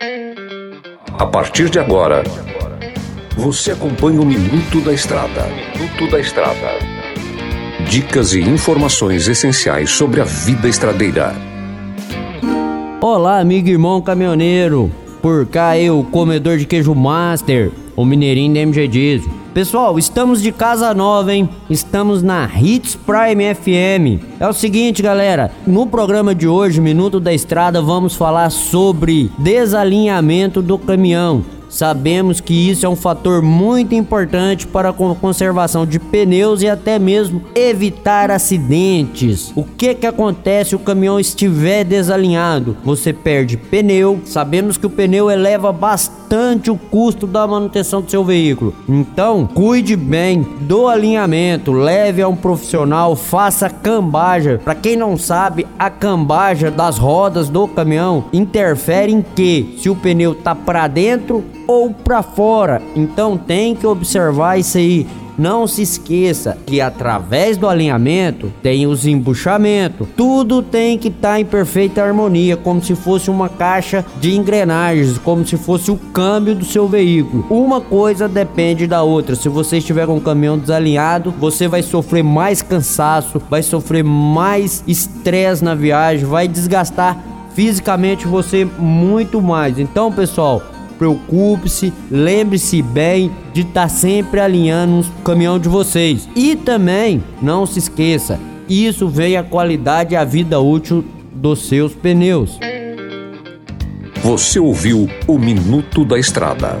A partir de agora, você acompanha o Minuto da Estrada. Minuto da Estrada. Dicas e informações essenciais sobre a vida estradeira. Olá, amigo e irmão caminhoneiro. Por cá eu, comedor de queijo master, o mineirinho da MG Diesel. Pessoal, estamos de casa nova, hein? Estamos na Hits Prime FM. É o seguinte, galera, no programa de hoje, Minuto da Estrada, vamos falar sobre desalinhamento do caminhão. Sabemos que isso é um fator muito importante para a conservação de pneus e até mesmo evitar acidentes. O que que acontece se o caminhão estiver desalinhado? Você perde pneu. Sabemos que o pneu eleva bastante o custo da manutenção do seu veículo. Então, cuide bem do alinhamento, leve a um profissional, faça cambagem. Para quem não sabe, a cambagem das rodas do caminhão interfere em que se o pneu tá para dentro ou para fora. Então tem que observar isso aí. Não se esqueça que através do alinhamento tem os embuchamentos. Tudo tem que estar tá em perfeita harmonia, como se fosse uma caixa de engrenagens, como se fosse o câmbio do seu veículo. Uma coisa depende da outra. Se você estiver com um caminhão desalinhado, você vai sofrer mais cansaço, vai sofrer mais estresse na viagem, vai desgastar fisicamente você muito mais. Então, pessoal, preocupe-se, lembre-se bem de estar tá sempre alinhando o caminhão de vocês. E também, não se esqueça, isso vem a qualidade e a vida útil dos seus pneus. Você ouviu o Minuto da Estrada.